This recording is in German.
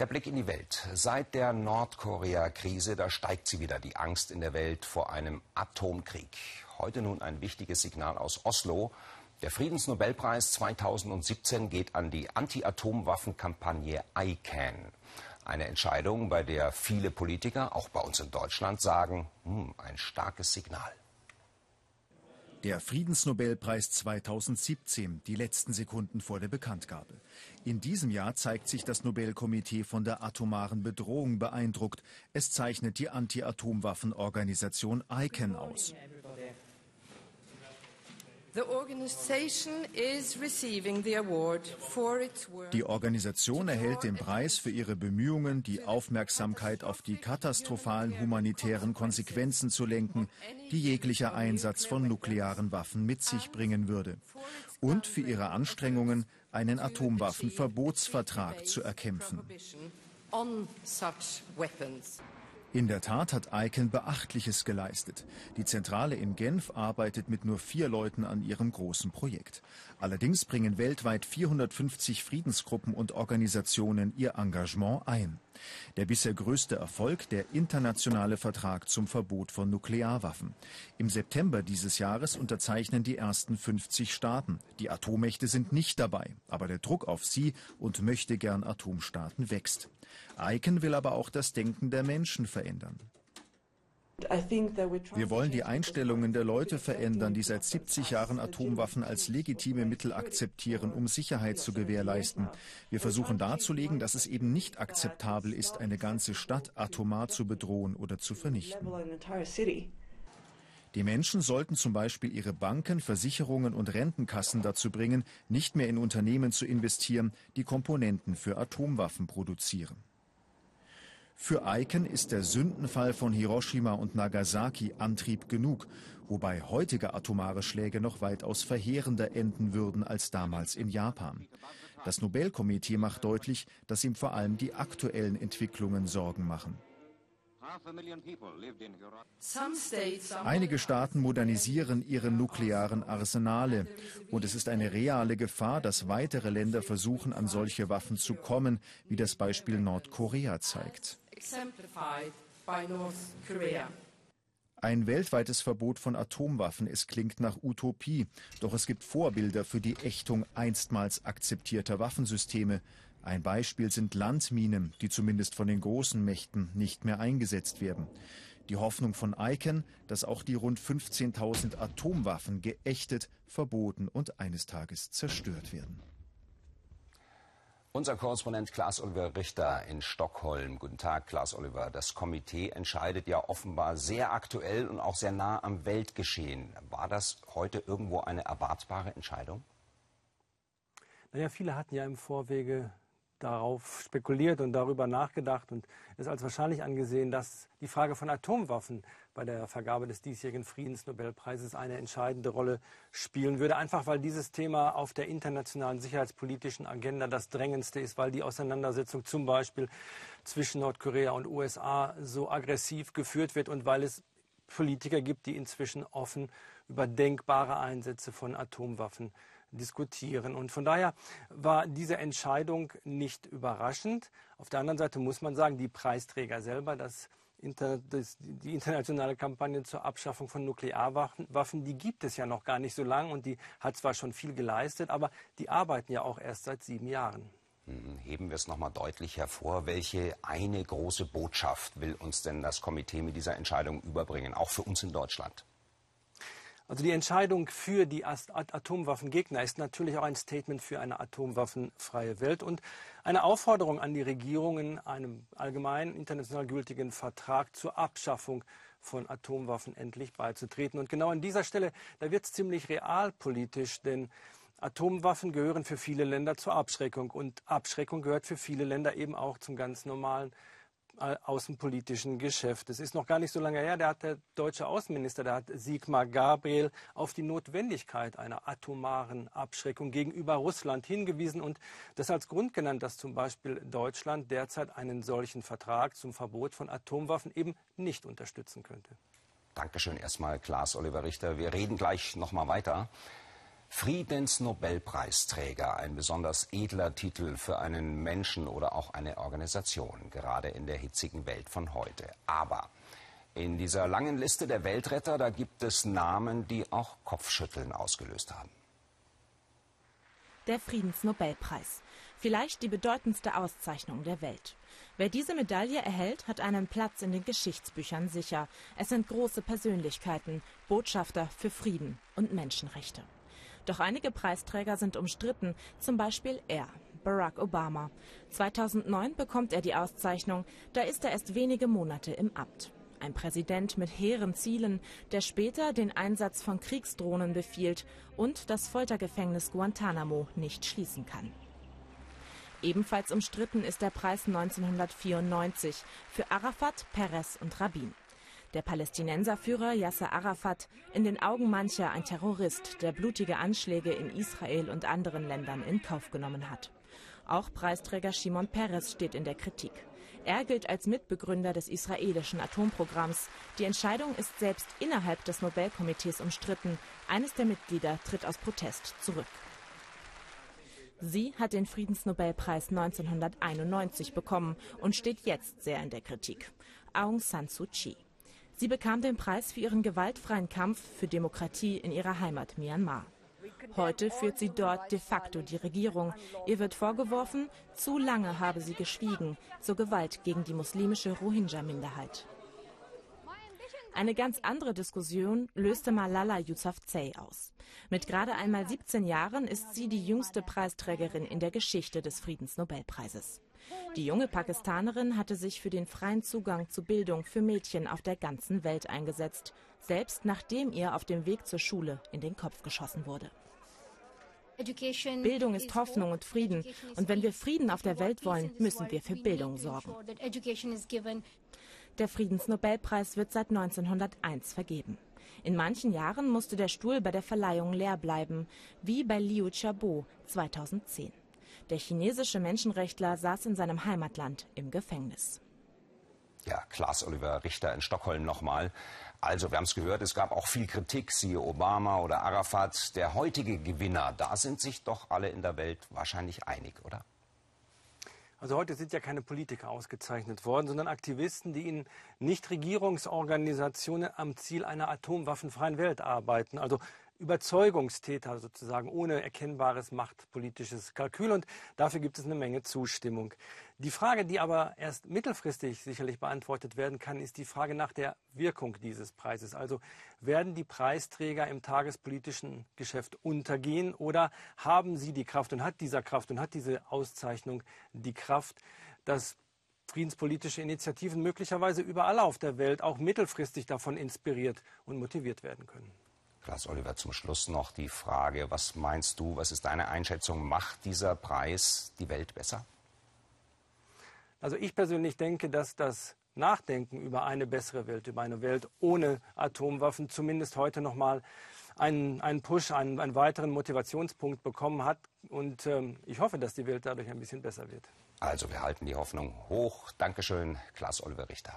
Der Blick in die Welt. Seit der Nordkorea-Krise, da steigt sie wieder, die Angst in der Welt vor einem Atomkrieg. Heute nun ein wichtiges Signal aus Oslo. Der Friedensnobelpreis 2017 geht an die Anti-Atomwaffen-Kampagne ICAN. Eine Entscheidung, bei der viele Politiker, auch bei uns in Deutschland, sagen, hm, ein starkes Signal. Der Friedensnobelpreis 2017, die letzten Sekunden vor der Bekanntgabe. In diesem Jahr zeigt sich das Nobelkomitee von der atomaren Bedrohung beeindruckt. Es zeichnet die Anti-Atomwaffenorganisation ICAN aus. Die Organisation erhält den Preis für ihre Bemühungen, die Aufmerksamkeit auf die katastrophalen humanitären Konsequenzen zu lenken, die jeglicher Einsatz von nuklearen Waffen mit sich bringen würde, und für ihre Anstrengungen, einen Atomwaffenverbotsvertrag zu erkämpfen. In der Tat hat ICAN Beachtliches geleistet. Die Zentrale in Genf arbeitet mit nur vier Leuten an ihrem großen Projekt. Allerdings bringen weltweit 450 Friedensgruppen und Organisationen ihr Engagement ein. Der bisher größte Erfolg der internationale Vertrag zum Verbot von Nuklearwaffen. Im September dieses Jahres unterzeichnen die ersten 50 Staaten. Die Atommächte sind nicht dabei, aber der Druck auf sie und möchte gern Atomstaaten wächst. Icahn will aber auch das Denken der Menschen verändern. Wir wollen die Einstellungen der Leute verändern, die seit 70 Jahren Atomwaffen als legitime Mittel akzeptieren, um Sicherheit zu gewährleisten. Wir versuchen darzulegen, dass es eben nicht akzeptabel ist, eine ganze Stadt atomar zu bedrohen oder zu vernichten. Die Menschen sollten zum Beispiel ihre Banken, Versicherungen und Rentenkassen dazu bringen, nicht mehr in Unternehmen zu investieren, die Komponenten für Atomwaffen produzieren. Für Aiken ist der Sündenfall von Hiroshima und Nagasaki Antrieb genug, wobei heutige atomare Schläge noch weitaus verheerender enden würden als damals in Japan. Das Nobelkomitee macht deutlich, dass ihm vor allem die aktuellen Entwicklungen Sorgen machen. Einige Staaten modernisieren ihre nuklearen Arsenale. Und es ist eine reale Gefahr, dass weitere Länder versuchen, an solche Waffen zu kommen, wie das Beispiel Nordkorea zeigt. Ein weltweites Verbot von Atomwaffen, es klingt nach Utopie, doch es gibt Vorbilder für die Ächtung einstmals akzeptierter Waffensysteme. Ein Beispiel sind Landminen, die zumindest von den großen Mächten nicht mehr eingesetzt werden. Die Hoffnung von Icahn, dass auch die rund 15.000 Atomwaffen geächtet, verboten und eines Tages zerstört werden. Unser Korrespondent Klaas-Oliver Richter in Stockholm. Guten Tag, Klaas-Oliver. Das Komitee entscheidet ja offenbar sehr aktuell und auch sehr nah am Weltgeschehen. War das heute irgendwo eine erwartbare Entscheidung? Naja, viele hatten ja im Vorwege darauf spekuliert und darüber nachgedacht und es als wahrscheinlich angesehen, dass die Frage von Atomwaffen bei der Vergabe des diesjährigen Friedensnobelpreises eine entscheidende Rolle spielen würde. Einfach weil dieses Thema auf der internationalen sicherheitspolitischen Agenda das drängendste ist, weil die Auseinandersetzung zum Beispiel zwischen Nordkorea und USA so aggressiv geführt wird und weil es Politiker gibt, die inzwischen offen über denkbare Einsätze von Atomwaffen diskutieren. Und von daher war diese Entscheidung nicht überraschend. Auf der anderen Seite muss man sagen, die Preisträger selber, das die internationale Kampagne zur Abschaffung von Nuklearwaffen, die gibt es ja noch gar nicht so lange und die hat zwar schon viel geleistet, aber die arbeiten ja auch erst seit sieben Jahren. Hm, heben wir es nochmal deutlich hervor. Welche eine große Botschaft will uns denn das Komitee mit dieser Entscheidung überbringen, auch für uns in Deutschland? Also die Entscheidung für die Atomwaffengegner ist natürlich auch ein Statement für eine atomwaffenfreie Welt und eine Aufforderung an die Regierungen, einem allgemeinen international gültigen Vertrag zur Abschaffung von Atomwaffen endlich beizutreten. Und genau an dieser Stelle, da wird es ziemlich realpolitisch, denn Atomwaffen gehören für viele Länder zur Abschreckung und Abschreckung gehört für viele Länder eben auch zum ganz normalen außenpolitischen Geschäft. Es ist noch gar nicht so lange her, da hat der deutsche Außenminister, der hat Sigmar Gabriel auf die Notwendigkeit einer atomaren Abschreckung gegenüber Russland hingewiesen und das als Grund genannt, dass zum Beispiel Deutschland derzeit einen solchen Vertrag zum Verbot von Atomwaffen eben nicht unterstützen könnte. Dankeschön erstmal, Klaas Oliver Richter. Wir reden gleich noch mal weiter. Friedensnobelpreisträger, ein besonders edler Titel für einen Menschen oder auch eine Organisation, gerade in der hitzigen Welt von heute. Aber in dieser langen Liste der Weltretter, da gibt es Namen, die auch Kopfschütteln ausgelöst haben. Der Friedensnobelpreis. Vielleicht die bedeutendste Auszeichnung der Welt. Wer diese Medaille erhält, hat einen Platz in den Geschichtsbüchern sicher. Es sind große Persönlichkeiten, Botschafter für Frieden und Menschenrechte. Doch einige Preisträger sind umstritten, zum Beispiel er, Barack Obama. 2009 bekommt er die Auszeichnung, da ist er erst wenige Monate im Amt. Ein Präsident mit hehren Zielen, der später den Einsatz von Kriegsdrohnen befiehlt und das Foltergefängnis Guantanamo nicht schließen kann. Ebenfalls umstritten ist der Preis 1994 für Arafat, Perez und Rabin. Der Palästinenserführer Yasser Arafat, in den Augen mancher ein Terrorist, der blutige Anschläge in Israel und anderen Ländern in Kauf genommen hat. Auch Preisträger Shimon Peres steht in der Kritik. Er gilt als Mitbegründer des israelischen Atomprogramms. Die Entscheidung ist selbst innerhalb des Nobelkomitees umstritten. Eines der Mitglieder tritt aus Protest zurück. Sie hat den Friedensnobelpreis 1991 bekommen und steht jetzt sehr in der Kritik. Aung San Suu Kyi. Sie bekam den Preis für ihren gewaltfreien Kampf für Demokratie in ihrer Heimat Myanmar. Heute führt sie dort de facto die Regierung. Ihr wird vorgeworfen, zu lange habe sie geschwiegen zur Gewalt gegen die muslimische Rohingya-Minderheit. Eine ganz andere Diskussion löste Malala Yousafzai aus. Mit gerade einmal 17 Jahren ist sie die jüngste Preisträgerin in der Geschichte des Friedensnobelpreises. Die junge Pakistanerin hatte sich für den freien Zugang zu Bildung für Mädchen auf der ganzen Welt eingesetzt, selbst nachdem ihr auf dem Weg zur Schule in den Kopf geschossen wurde. Bildung ist Hoffnung und Frieden. Und wenn wir Frieden auf der Welt wollen, müssen wir für Bildung sorgen. Der Friedensnobelpreis wird seit 1901 vergeben. In manchen Jahren musste der Stuhl bei der Verleihung leer bleiben, wie bei Liu Xiaobo 2010. Der chinesische Menschenrechtler saß in seinem Heimatland im Gefängnis. Ja, Klaas Oliver Richter in Stockholm nochmal. Also, wir haben es gehört, es gab auch viel Kritik, siehe Obama oder Arafat. Der heutige Gewinner, da sind sich doch alle in der Welt wahrscheinlich einig, oder? Also heute sind ja keine Politiker ausgezeichnet worden, sondern Aktivisten, die in Nichtregierungsorganisationen am Ziel einer atomwaffenfreien Welt arbeiten. Also Überzeugungstäter sozusagen, ohne erkennbares machtpolitisches Kalkül. Und dafür gibt es eine Menge Zustimmung. Die Frage, die aber erst mittelfristig sicherlich beantwortet werden kann, ist die Frage nach der Wirkung dieses Preises. Also werden die Preisträger im tagespolitischen Geschäft untergehen oder haben sie die Kraft und hat dieser Kraft und hat diese Auszeichnung die Kraft, dass friedenspolitische Initiativen möglicherweise überall auf der Welt auch mittelfristig davon inspiriert und motiviert werden können. Klaas Oliver, zum Schluss noch die Frage, was meinst du, was ist deine Einschätzung, macht dieser Preis die Welt besser? Also ich persönlich denke, dass das Nachdenken über eine bessere Welt, über eine Welt ohne Atomwaffen zumindest heute noch mal einen, einen Push, einen, einen weiteren Motivationspunkt bekommen hat. Und ähm, ich hoffe, dass die Welt dadurch ein bisschen besser wird. Also wir halten die Hoffnung hoch. Dankeschön, Klaas Oliver Richter.